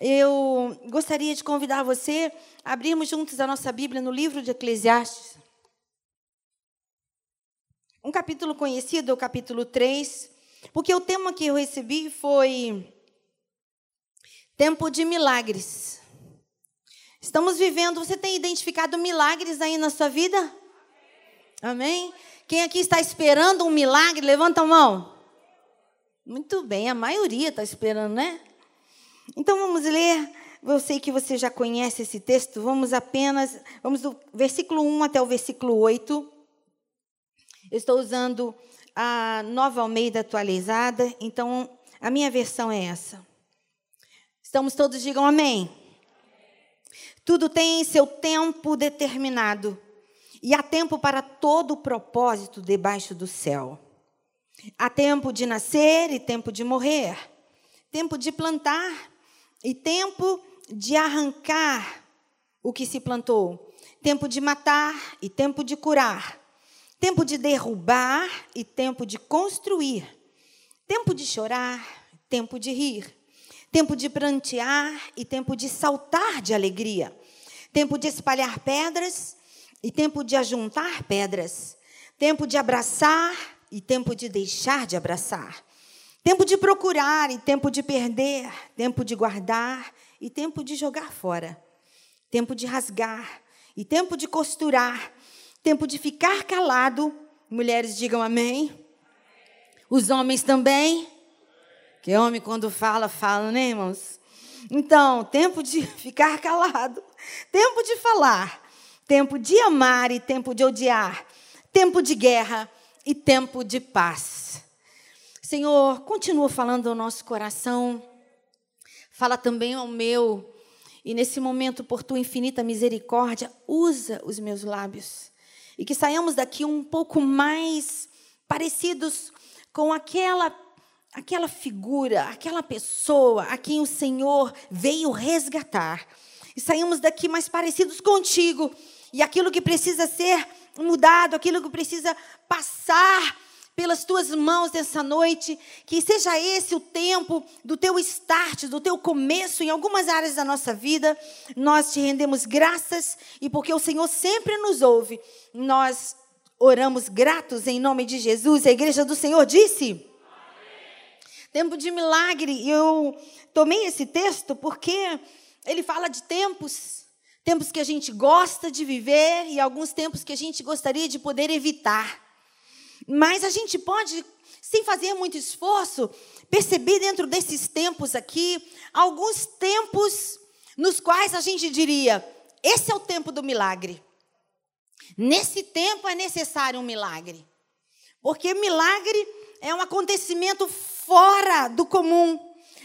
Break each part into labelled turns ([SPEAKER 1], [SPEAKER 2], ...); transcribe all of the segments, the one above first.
[SPEAKER 1] eu gostaria de convidar você a abrirmos juntos a nossa Bíblia no livro de Eclesiastes. Um capítulo conhecido, o capítulo 3, porque o tema que eu recebi foi Tempo de Milagres. Estamos vivendo, você tem identificado milagres aí na sua vida? Amém? Quem aqui está esperando um milagre, levanta a mão. Muito bem, a maioria está esperando, né? Então vamos ler. Eu sei que você já conhece esse texto. Vamos apenas, vamos do versículo 1 até o versículo 8. Eu estou usando a nova Almeida atualizada, então a minha versão é essa. Estamos todos, digam amém. Tudo tem seu tempo determinado, e há tempo para todo o propósito debaixo do céu. Há tempo de nascer e tempo de morrer, tempo de plantar e tempo de arrancar o que se plantou, tempo de matar e tempo de curar, tempo de derrubar e tempo de construir, tempo de chorar, tempo de rir, tempo de prantear e tempo de saltar de alegria, tempo de espalhar pedras e tempo de ajuntar pedras, tempo de abraçar e tempo de deixar de abraçar Tempo de procurar e tempo de perder, tempo de guardar e tempo de jogar fora, tempo de rasgar e tempo de costurar, tempo de ficar calado. Mulheres digam amém. Os homens também. Que homem, quando fala, fala, né, irmãos? Então, tempo de ficar calado, tempo de falar, tempo de amar e tempo de odiar, tempo de guerra e tempo de paz. Senhor, continua falando ao nosso coração, fala também ao meu, e nesse momento, por tua infinita misericórdia, usa os meus lábios, e que saiamos daqui um pouco mais parecidos com aquela aquela figura, aquela pessoa a quem o Senhor veio resgatar. E saímos daqui mais parecidos contigo. E aquilo que precisa ser mudado, aquilo que precisa passar pelas tuas mãos nessa noite, que seja esse o tempo do teu start, do teu começo em algumas áreas da nossa vida. Nós te rendemos graças e porque o Senhor sempre nos ouve, nós oramos gratos em nome de Jesus. A igreja do Senhor disse. Tempo de milagre. Eu tomei esse texto porque ele fala de tempos tempos que a gente gosta de viver e alguns tempos que a gente gostaria de poder evitar. Mas a gente pode, sem fazer muito esforço, perceber dentro desses tempos aqui, alguns tempos nos quais a gente diria: esse é o tempo do milagre. Nesse tempo é necessário um milagre. Porque milagre é um acontecimento fora do comum.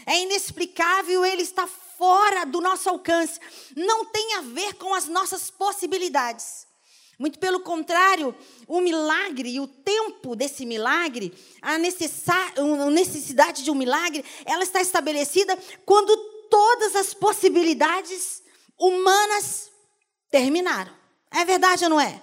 [SPEAKER 1] É inexplicável, ele está fora do nosso alcance. Não tem a ver com as nossas possibilidades. Muito pelo contrário, o milagre e o tempo desse milagre, a necessidade de um milagre, ela está estabelecida quando todas as possibilidades humanas terminaram. É verdade ou não é?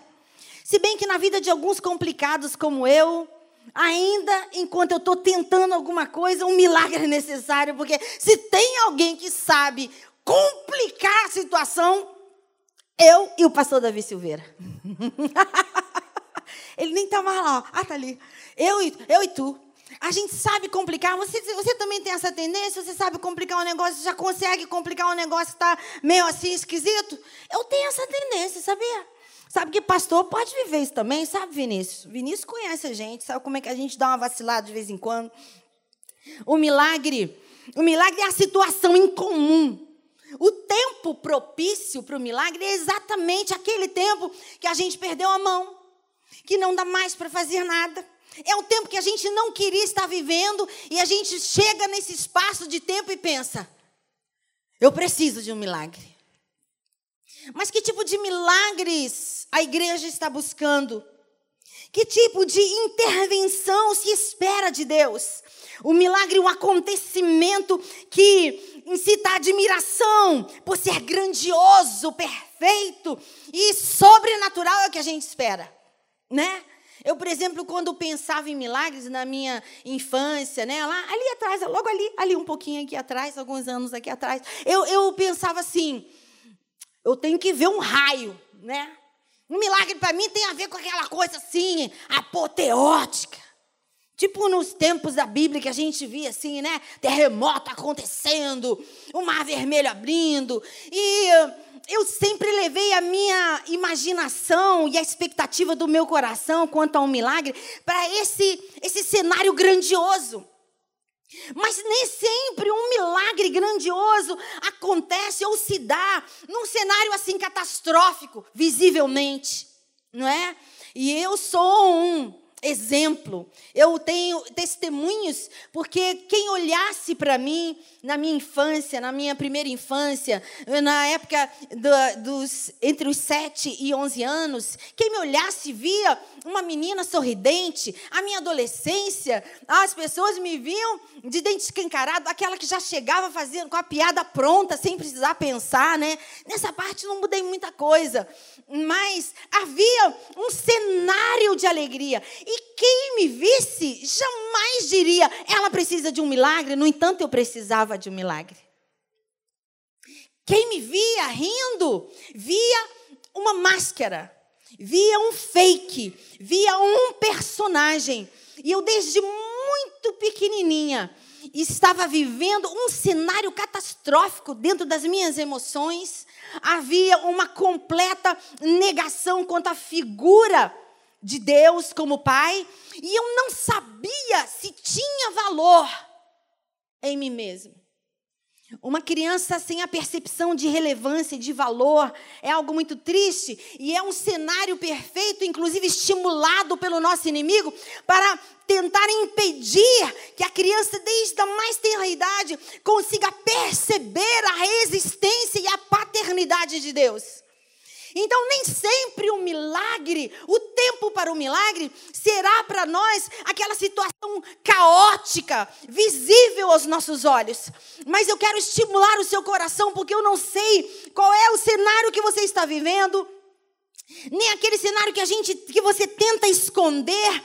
[SPEAKER 1] Se bem que na vida de alguns complicados como eu, ainda enquanto eu estou tentando alguma coisa, um milagre é necessário, porque se tem alguém que sabe complicar a situação, eu e o pastor Davi Silveira. Ele nem estava lá. Ah, tá ali. Eu e, eu e tu. A gente sabe complicar. Você, você também tem essa tendência? Você sabe complicar um negócio? Já consegue complicar um negócio que está meio assim esquisito? Eu tenho essa tendência, sabia? Sabe que pastor pode viver isso também, sabe, Vinícius? Vinícius conhece a gente, sabe como é que a gente dá uma vacilada de vez em quando. O milagre, o milagre é a situação incomum o tempo propício para o milagre é exatamente aquele tempo que a gente perdeu a mão, que não dá mais para fazer nada. É um tempo que a gente não queria estar vivendo e a gente chega nesse espaço de tempo e pensa: eu preciso de um milagre. Mas que tipo de milagres a igreja está buscando? Que tipo de intervenção se espera de Deus? O milagre é um acontecimento que incita admiração por ser grandioso, perfeito e sobrenatural é o que a gente espera, né? Eu, por exemplo, quando pensava em milagres na minha infância, né, lá ali atrás, logo ali, ali um pouquinho aqui atrás, alguns anos aqui atrás, eu, eu pensava assim: eu tenho que ver um raio, né? Um milagre para mim tem a ver com aquela coisa assim, apoteótica. Tipo nos tempos da Bíblia que a gente via assim, né? Terremoto acontecendo, o mar vermelho abrindo. E eu sempre levei a minha imaginação e a expectativa do meu coração quanto a um milagre para esse, esse cenário grandioso. Mas nem sempre um milagre grandioso acontece ou se dá num cenário assim catastrófico, visivelmente, não é? E eu sou um exemplo. Eu tenho testemunhos, porque quem olhasse para mim na minha infância, na minha primeira infância, na época do, dos entre os 7 e 11 anos, quem me olhasse via uma menina sorridente, a minha adolescência, as pessoas me viam de dente escancarado, aquela que já chegava fazendo com a piada pronta, sem precisar pensar, né? Nessa parte não mudei muita coisa, mas havia um cenário de alegria. E quem me visse jamais diria, ela precisa de um milagre, no entanto eu precisava de um milagre. Quem me via rindo, via uma máscara, via um fake, via um personagem. E eu, desde muito pequenininha, estava vivendo um cenário catastrófico dentro das minhas emoções. Havia uma completa negação quanto à figura de Deus como Pai, e eu não sabia se tinha valor em mim mesmo. Uma criança sem a percepção de relevância de valor é algo muito triste e é um cenário perfeito, inclusive estimulado pelo nosso inimigo, para tentar impedir que a criança, desde a mais tenra idade, consiga perceber a existência e a paternidade de Deus. Então, nem sempre o milagre, o tempo para o milagre, será para nós aquela situação caótica, visível aos nossos olhos. Mas eu quero estimular o seu coração, porque eu não sei qual é o cenário que você está vivendo, nem aquele cenário que a gente, que você tenta esconder,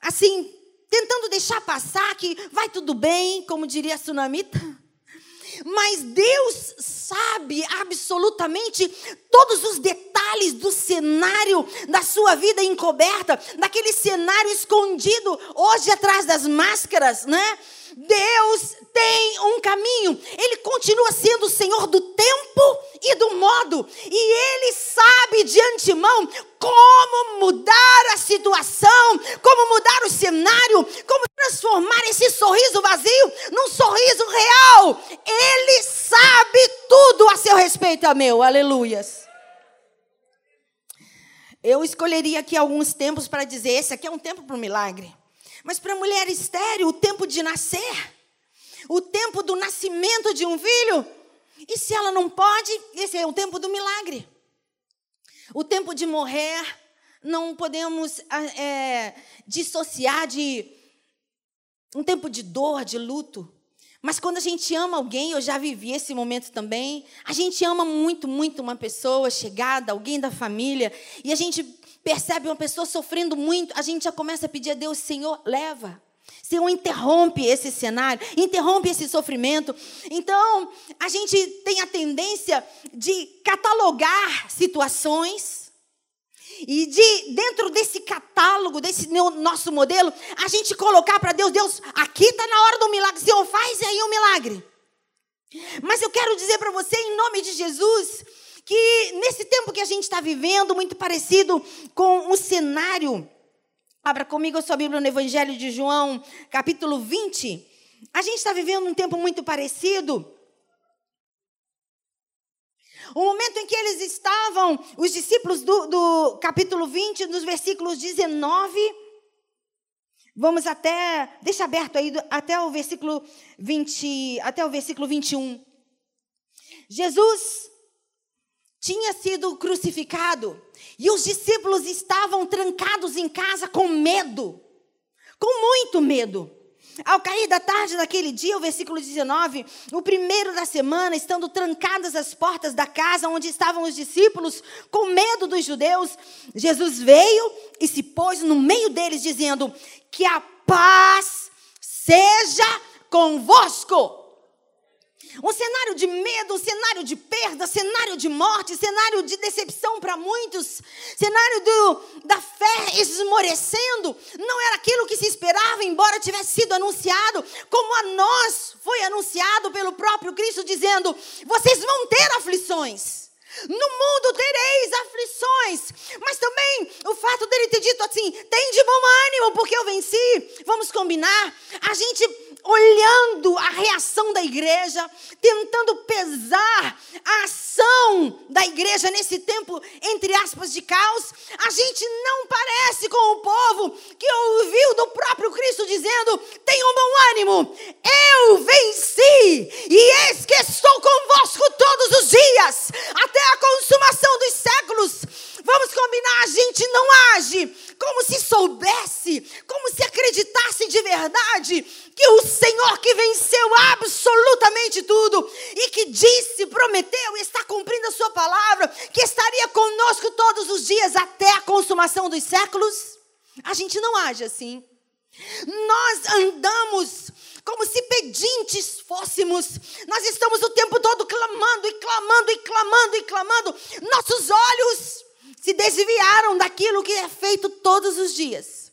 [SPEAKER 1] assim, tentando deixar passar que vai tudo bem, como diria a Sunamita. Mas Deus sabe absolutamente todos os detalhes do cenário da sua vida encoberta, daquele cenário escondido hoje atrás das máscaras, né? Deus tem um caminho. Ele continua sendo o Senhor do tempo e do modo. E Ele sabe de antemão como mudar a situação, como mudar o cenário, como transformar esse sorriso vazio num sorriso real. Ele sabe tudo a seu respeito, meu. Aleluias. Eu escolheria aqui alguns tempos para dizer: esse aqui é um tempo para o milagre. Mas para a mulher estéreo, o tempo de nascer, o tempo do nascimento de um filho, e se ela não pode, esse é o tempo do milagre. O tempo de morrer, não podemos é, dissociar de um tempo de dor, de luto. Mas quando a gente ama alguém, eu já vivi esse momento também, a gente ama muito, muito uma pessoa chegada, alguém da família, e a gente percebe uma pessoa sofrendo muito, a gente já começa a pedir a Deus, Senhor, leva. Senhor, interrompe esse cenário, interrompe esse sofrimento. Então, a gente tem a tendência de catalogar situações e de, dentro desse catálogo, desse nosso modelo, a gente colocar para Deus: Deus, aqui está na hora do milagre, Senhor, faz aí um milagre. Mas eu quero dizer para você, em nome de Jesus, que nesse tempo que a gente está vivendo, muito parecido com o cenário. Abra comigo a sua Bíblia no Evangelho de João, capítulo 20. A gente está vivendo um tempo muito parecido. O momento em que eles estavam, os discípulos do, do capítulo 20, nos versículos 19. Vamos até, deixa aberto aí, até o versículo 20, até o versículo 21. Jesus tinha sido crucificado e os discípulos estavam trancados em casa com medo, com muito medo. Ao cair da tarde daquele dia, o versículo 19, o primeiro da semana, estando trancadas as portas da casa onde estavam os discípulos, com medo dos judeus, Jesus veio e se pôs no meio deles, dizendo: Que a paz seja convosco. Um cenário de medo, um cenário de perda, cenário de morte, cenário de decepção para muitos, cenário do, da fé esmorecendo. Não era aquilo que se esperava, embora tivesse sido anunciado, como a nós foi anunciado pelo próprio Cristo, dizendo: vocês vão ter aflições. No mundo tereis aflições, mas também o fato dele ter dito assim: tem de bom ânimo, porque eu venci. Vamos combinar? A gente olhando a reação da igreja, tentando pesar a ação da igreja nesse tempo, entre aspas, de caos, a gente não parece com o povo que ouviu do próprio Cristo dizendo: tenham bom ânimo, eu venci, e eis que estou convosco todos os dias, até a consumação dos séculos. Vamos combinar, a gente não age como se soubesse, como se acreditasse de verdade que o Senhor que venceu absolutamente tudo e que disse, prometeu e está cumprindo a sua palavra, que estaria conosco todos os dias até a consumação dos séculos. A gente não age assim. Nós andamos como se pedintes fôssemos. Nós estamos o tempo todo clamando e clamando e clamando e clamando. Nossos olhos se desviaram daquilo que é feito todos os dias.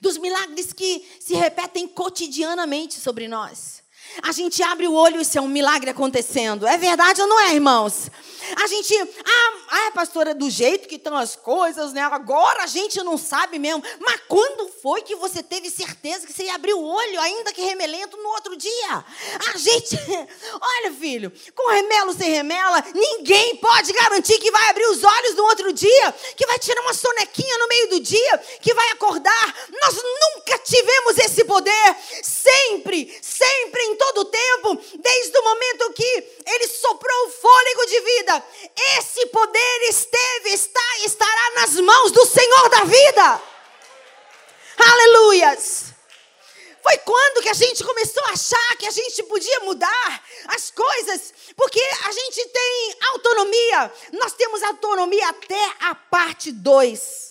[SPEAKER 1] Dos milagres que se repetem cotidianamente sobre nós. A gente abre o olho e isso é um milagre acontecendo. É verdade ou não é, irmãos? A gente, ah, ah, pastora, do jeito que estão as coisas, né? Agora a gente não sabe mesmo. Mas quando foi que você teve certeza que você ia abrir o olho, ainda que remelento, no outro dia? A gente, olha, filho, com remelo sem remela, ninguém pode garantir que vai abrir os olhos no outro dia, que vai tirar uma sonequinha no meio do dia, que vai acordar. Nós nunca tivemos esse poder. Sempre, sempre, em todo o tempo, desde o momento que ele soprou o fôlego de vida esse poder esteve, está e estará nas mãos do Senhor da vida. Aleluias. Foi quando que a gente começou a achar que a gente podia mudar as coisas, porque a gente tem autonomia. Nós temos autonomia até a parte 2.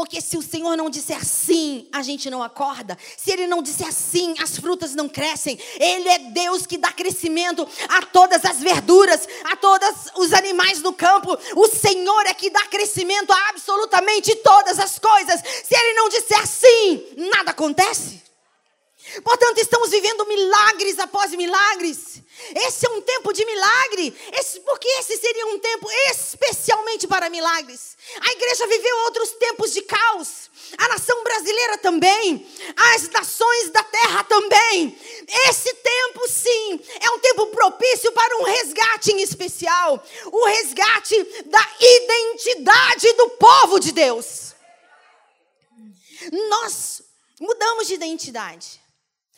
[SPEAKER 1] Porque se o Senhor não disser sim, a gente não acorda. Se Ele não disser sim, as frutas não crescem. Ele é Deus que dá crescimento a todas as verduras, a todos os animais do campo. O Senhor é que dá crescimento a absolutamente todas as coisas. Se Ele não disser sim, nada acontece. Portanto, estamos vivendo milagres após milagres. Esse é um tempo de milagre, esse, porque esse seria um tempo especialmente para milagres. A igreja viveu outros tempos de caos, a nação brasileira também, as nações da terra também. Esse tempo, sim, é um tempo propício para um resgate em especial o resgate da identidade do povo de Deus. Nós mudamos de identidade.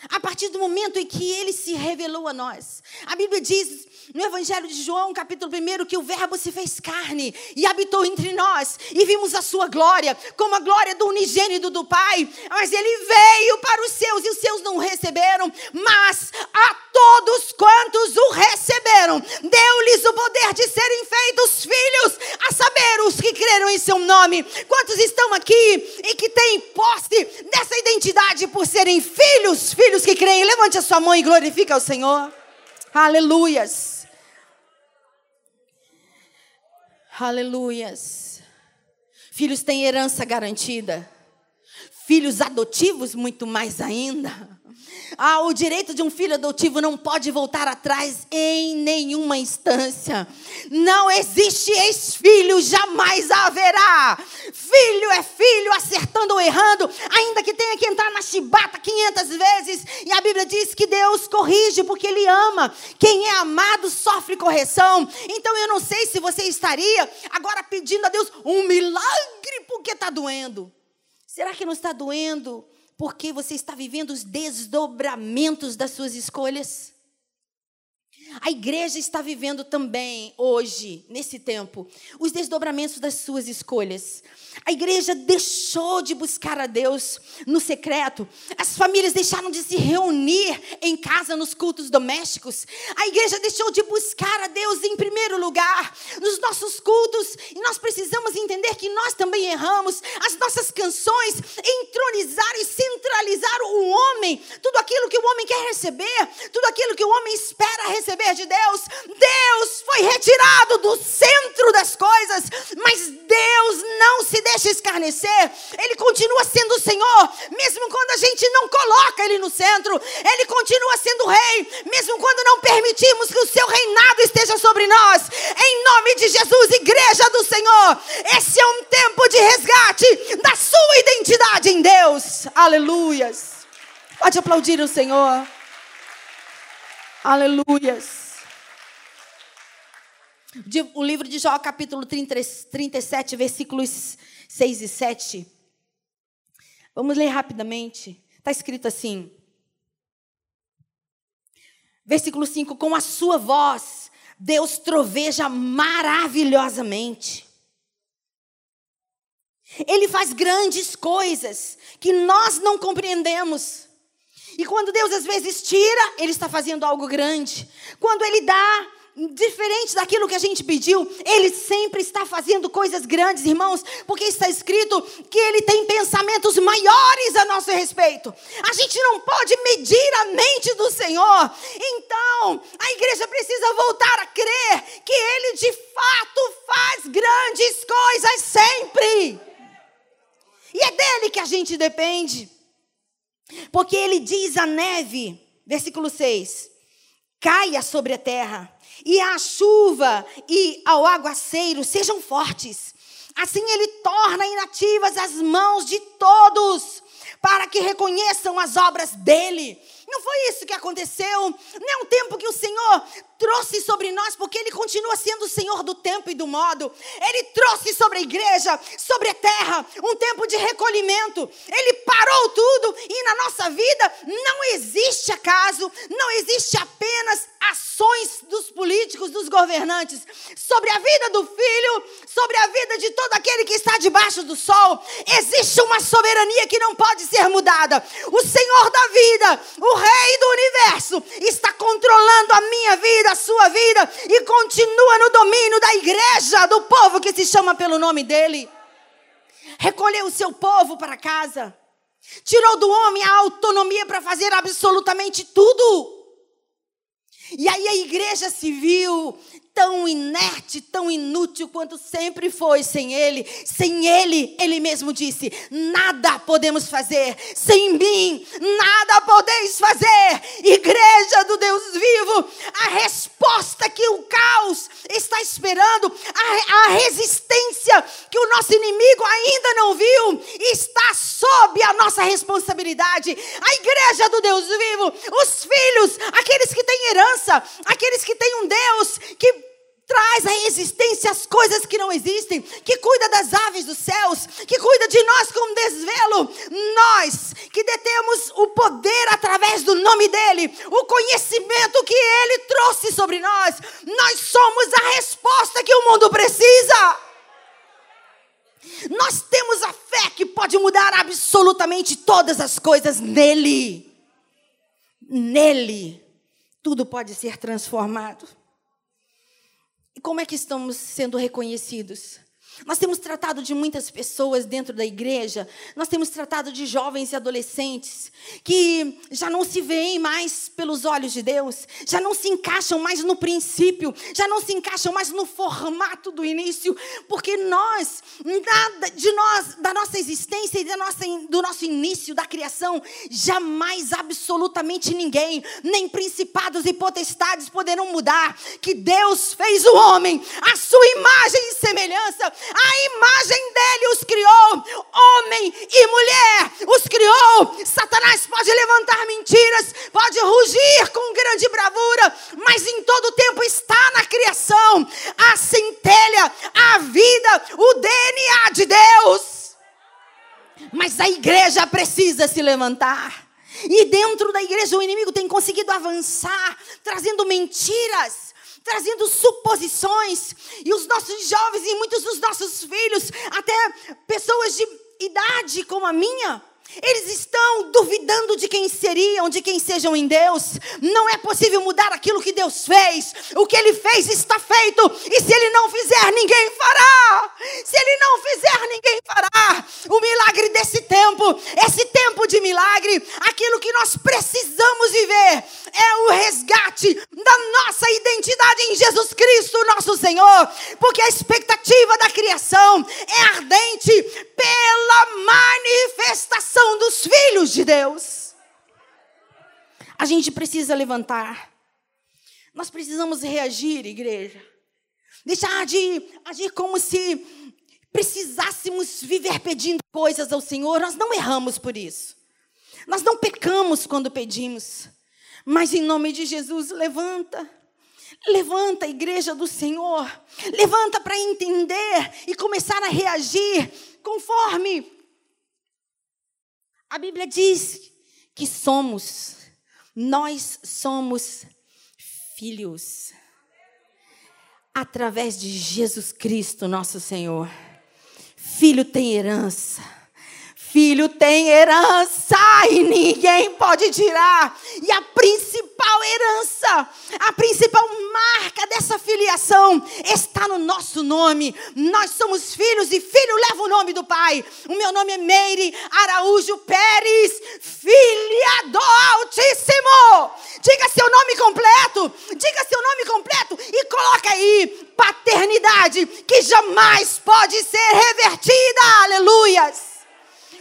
[SPEAKER 1] A partir do momento em que ele se revelou a nós. A Bíblia diz no Evangelho de João, capítulo 1, que o Verbo se fez carne e habitou entre nós, e vimos a sua glória, como a glória do unigênito do Pai. Mas ele veio para os seus, e os seus não receberam, mas a todos quantos o receberam, deu-lhes o poder de serem feitos filhos, a saber, os que creram em seu nome. Quantos estão aqui e que têm posse dessa identidade por serem filhos, filhos que creem? Levante a sua mão e glorifique ao Senhor. Aleluias. Aleluias. Filhos têm herança garantida. Filhos adotivos, muito mais ainda. Ah, o direito de um filho adotivo não pode voltar atrás em nenhuma instância. Não existe ex-filho, jamais haverá. Filho é filho, acertando ou errando, ainda que tenha que entrar na chibata 500 vezes. E a Bíblia diz que Deus corrige porque Ele ama. Quem é amado sofre correção. Então eu não sei se você estaria agora pedindo a Deus um milagre porque está doendo. Será que não está doendo porque você está vivendo os desdobramentos das suas escolhas. A igreja está vivendo também, hoje, nesse tempo, os desdobramentos das suas escolhas. A igreja deixou de buscar a Deus no secreto. As famílias deixaram de se reunir em casa nos cultos domésticos. A igreja deixou de buscar a Deus em primeiro lugar nossos cultos. E nós precisamos entender que nós também erramos. As nossas canções entronizaram e centralizaram o homem. Tudo aquilo que o homem quer receber, tudo aquilo que o homem espera receber de Deus. Deus foi retirado do centro das coisas, mas Deus não se deixa escarnecer, Ele continua sendo o Senhor, mesmo quando a gente não coloca Ele no centro, Ele continua sendo Rei, mesmo quando não permitimos que o Seu reinado esteja sobre nós. Nome de Jesus, Igreja do Senhor, esse é um tempo de resgate da sua identidade em Deus. Aleluias. Pode aplaudir o Senhor. Aleluias. O livro de Jó, capítulo 30, 37, versículos 6 e 7. Vamos ler rapidamente. Está escrito assim. Versículo 5: Com a sua voz, Deus troveja maravilhosamente. Ele faz grandes coisas que nós não compreendemos. E quando Deus às vezes tira, Ele está fazendo algo grande. Quando Ele dá, diferente daquilo que a gente pediu, Ele sempre está fazendo coisas grandes, irmãos, porque está escrito que Ele tem pensamentos maiores a nosso respeito. A gente não pode medir a mente do Senhor. Então, a igreja precisa voltar a crer que Ele de fato faz grandes coisas sempre. E é dele que a gente depende. Porque Ele diz a neve, versículo 6 caia sobre a terra, e a chuva e ao aguaceiro sejam fortes. Assim ele torna inativas as mãos de todos, para que reconheçam as obras dele. Não foi isso que aconteceu. Não é um tempo que o Senhor trouxe sobre nós, porque Ele continua sendo o Senhor do tempo e do modo. Ele trouxe sobre a igreja, sobre a terra, um tempo de recolhimento. Ele parou tudo e na nossa vida não existe acaso, não existe apenas ações dos políticos, dos governantes. Sobre a vida do filho, sobre a vida de todo aquele que está debaixo do sol, existe uma soberania que não pode ser mudada. O Senhor da vida, o Rei do universo, está controlando a minha vida a sua vida e continua no domínio da igreja, do povo que se chama pelo nome dele. Recolheu o seu povo para casa. Tirou do homem a autonomia para fazer absolutamente tudo. E aí a igreja civil tão inerte, tão inútil quanto sempre foi sem Ele. Sem Ele, Ele mesmo disse: nada podemos fazer. Sem mim, nada podeis fazer. Igreja do Deus vivo, a resposta que o caos está esperando, a, a resistência que o nosso inimigo ainda não viu, está sob a nossa responsabilidade. A igreja do Deus vivo, os filhos, aqueles que têm herança, aqueles que têm um Deus que traz à existência as coisas que não existem, que cuida das aves dos céus, que cuida de nós com desvelo. Nós que detemos o poder através do nome dele, o conhecimento que ele trouxe sobre nós, nós somos a resposta que o mundo precisa. Nós temos a fé que pode mudar absolutamente todas as coisas nele. Nele, tudo pode ser transformado. E como é que estamos sendo reconhecidos? Nós temos tratado de muitas pessoas dentro da igreja, nós temos tratado de jovens e adolescentes que já não se veem mais pelos olhos de Deus, já não se encaixam mais no princípio, já não se encaixam mais no formato do início, porque nós, nada de nós, da nossa existência e da nossa, do nosso início da criação, jamais absolutamente ninguém, nem principados e potestades poderão mudar que Deus fez o homem, a sua imagem e semelhança a imagem dele os criou, homem e mulher os criou. Satanás pode levantar mentiras, pode rugir com grande bravura, mas em todo tempo está na criação a centelha, a vida, o DNA de Deus. Mas a igreja precisa se levantar. E dentro da igreja o inimigo tem conseguido avançar, trazendo mentiras, trazendo suposições. E os nossos jovens e muitos dos nossos filhos, até pessoas de idade como a minha, eles estão duvidando de quem seriam, de quem sejam em Deus. Não é possível mudar aquilo que Deus fez. O que Ele fez está feito. E se Ele não fizer, ninguém fará. Se Ele não fizer, ninguém fará. O milagre desse tempo, esse tempo de milagre, aquilo que nós precisamos viver é o resgate da nossa identidade em Jesus Cristo, nosso Senhor. Porque a expectativa da criação é ardente pela manifestação dos filhos de Deus. A gente precisa levantar. Nós precisamos reagir, igreja. Deixar de agir como se precisássemos viver pedindo coisas ao Senhor. Nós não erramos por isso. Nós não pecamos quando pedimos. Mas em nome de Jesus, levanta. Levanta a igreja do Senhor. Levanta para entender e começar a reagir conforme a Bíblia diz que somos, nós somos filhos através de Jesus Cristo, nosso Senhor. Filho tem herança filho tem herança e ninguém pode tirar. E a principal herança, a principal marca dessa filiação está no nosso nome. Nós somos filhos e filho leva o nome do Pai. O meu nome é Meire Araújo Pérez, filha do Altíssimo. Diga seu nome completo, diga seu nome completo e coloca aí paternidade que jamais pode ser revertida.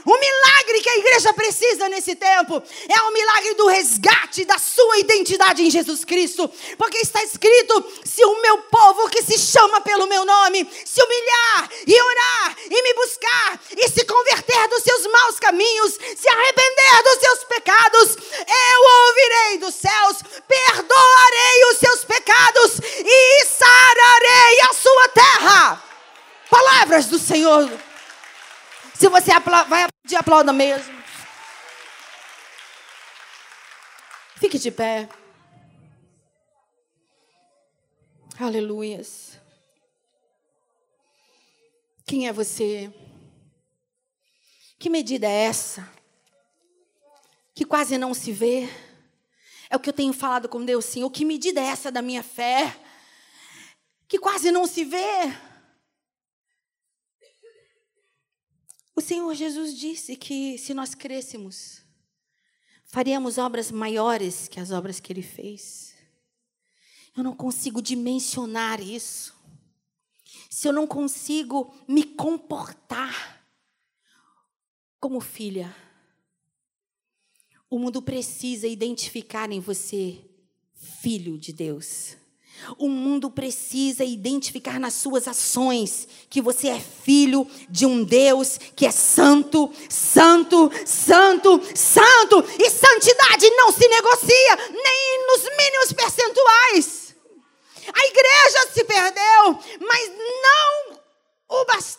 [SPEAKER 1] O milagre que a igreja precisa nesse tempo é o milagre do resgate da sua identidade em Jesus Cristo. Porque está escrito: se o meu povo que se chama pelo meu nome se humilhar e orar e me buscar e se converter dos seus maus caminhos, se arrepender dos seus pecados, eu ouvirei dos céus, perdoarei os seus pecados e sararei a sua terra. Palavras do Senhor. Se você vai aplaudir, aplauda mesmo. Fique de pé. Aleluias. Quem é você? Que medida é essa? Que quase não se vê. É o que eu tenho falado com Deus, Senhor. Que medida é essa da minha fé? Que quase não se vê. O Senhor Jesus disse que se nós crescêssemos, faríamos obras maiores que as obras que ele fez. Eu não consigo dimensionar isso. Se eu não consigo me comportar como filha, o mundo precisa identificar em você filho de Deus. O mundo precisa identificar nas suas ações que você é filho de um Deus que é santo, santo, santo, santo. E santidade não se negocia nem nos mínimos percentuais. A igreja se perdeu, mas não o bastante.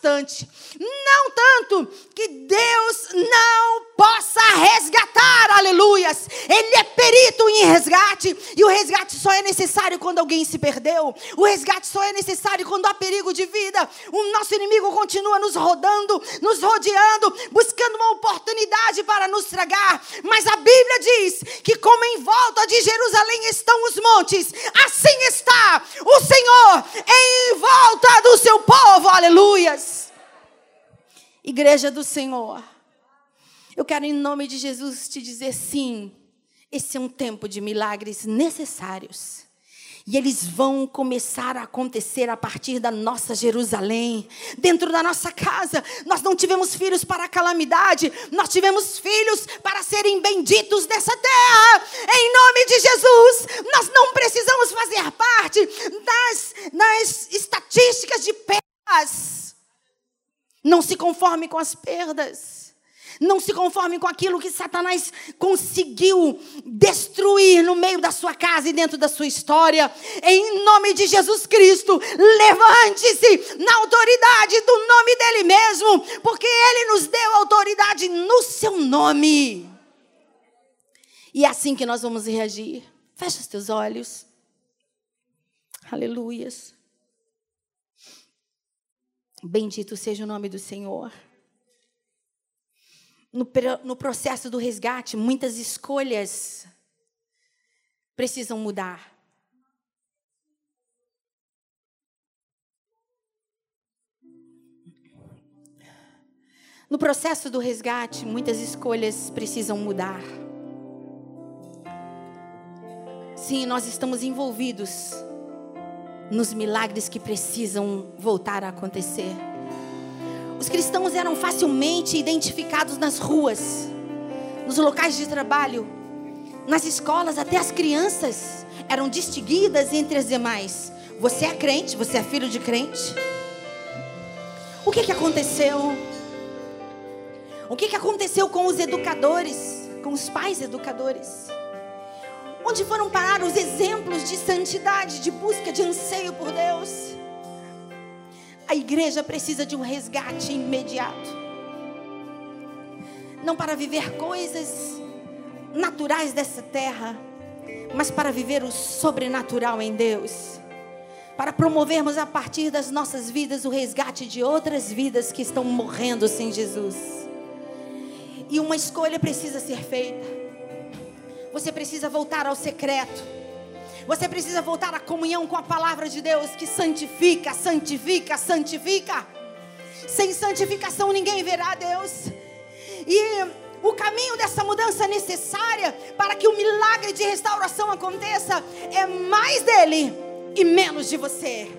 [SPEAKER 1] Não tanto que Deus não possa resgatar, aleluias. Ele é perito em resgate, e o resgate só é necessário quando alguém se perdeu. O resgate só é necessário quando há perigo de vida. O nosso inimigo continua nos rodando, nos rodeando, buscando uma oportunidade para nos tragar. Mas a Bíblia diz que, como em volta de Jerusalém estão os montes, assim está o Senhor em volta do seu povo, aleluia aleluias. Igreja do Senhor, eu quero em nome de Jesus te dizer sim, esse é um tempo de milagres necessários. E eles vão começar a acontecer a partir da nossa Jerusalém, dentro da nossa casa. Nós não tivemos filhos para a calamidade, nós tivemos filhos para serem benditos nessa terra. Em nome de Jesus, nós não precisamos fazer parte das, das estatísticas de paz. Não se conforme com as perdas. Não se conforme com aquilo que Satanás conseguiu destruir no meio da sua casa e dentro da sua história. Em nome de Jesus Cristo, levante-se na autoridade do nome dele mesmo, porque ele nos deu autoridade no seu nome. E é assim que nós vamos reagir. Fecha os teus olhos. Aleluias. Bendito seja o nome do Senhor. No, no processo do resgate, muitas escolhas precisam mudar. No processo do resgate, muitas escolhas precisam mudar. Sim, nós estamos envolvidos nos milagres que precisam voltar a acontecer. Os cristãos eram facilmente identificados nas ruas, nos locais de trabalho, nas escolas, até as crianças eram distinguidas entre as demais. Você é crente, você é filho de crente. O que, que aconteceu? O que, que aconteceu com os educadores, com os pais educadores? Onde foram parar os exemplos de santidade, de busca, de anseio por Deus? A igreja precisa de um resgate imediato. Não para viver coisas naturais dessa terra, mas para viver o sobrenatural em Deus. Para promovermos a partir das nossas vidas o resgate de outras vidas que estão morrendo sem Jesus. E uma escolha precisa ser feita. Você precisa voltar ao secreto. Você precisa voltar à comunhão com a palavra de Deus que santifica, santifica, santifica. Sem santificação ninguém verá Deus. E o caminho dessa mudança necessária para que o milagre de restauração aconteça é mais dele e menos de você.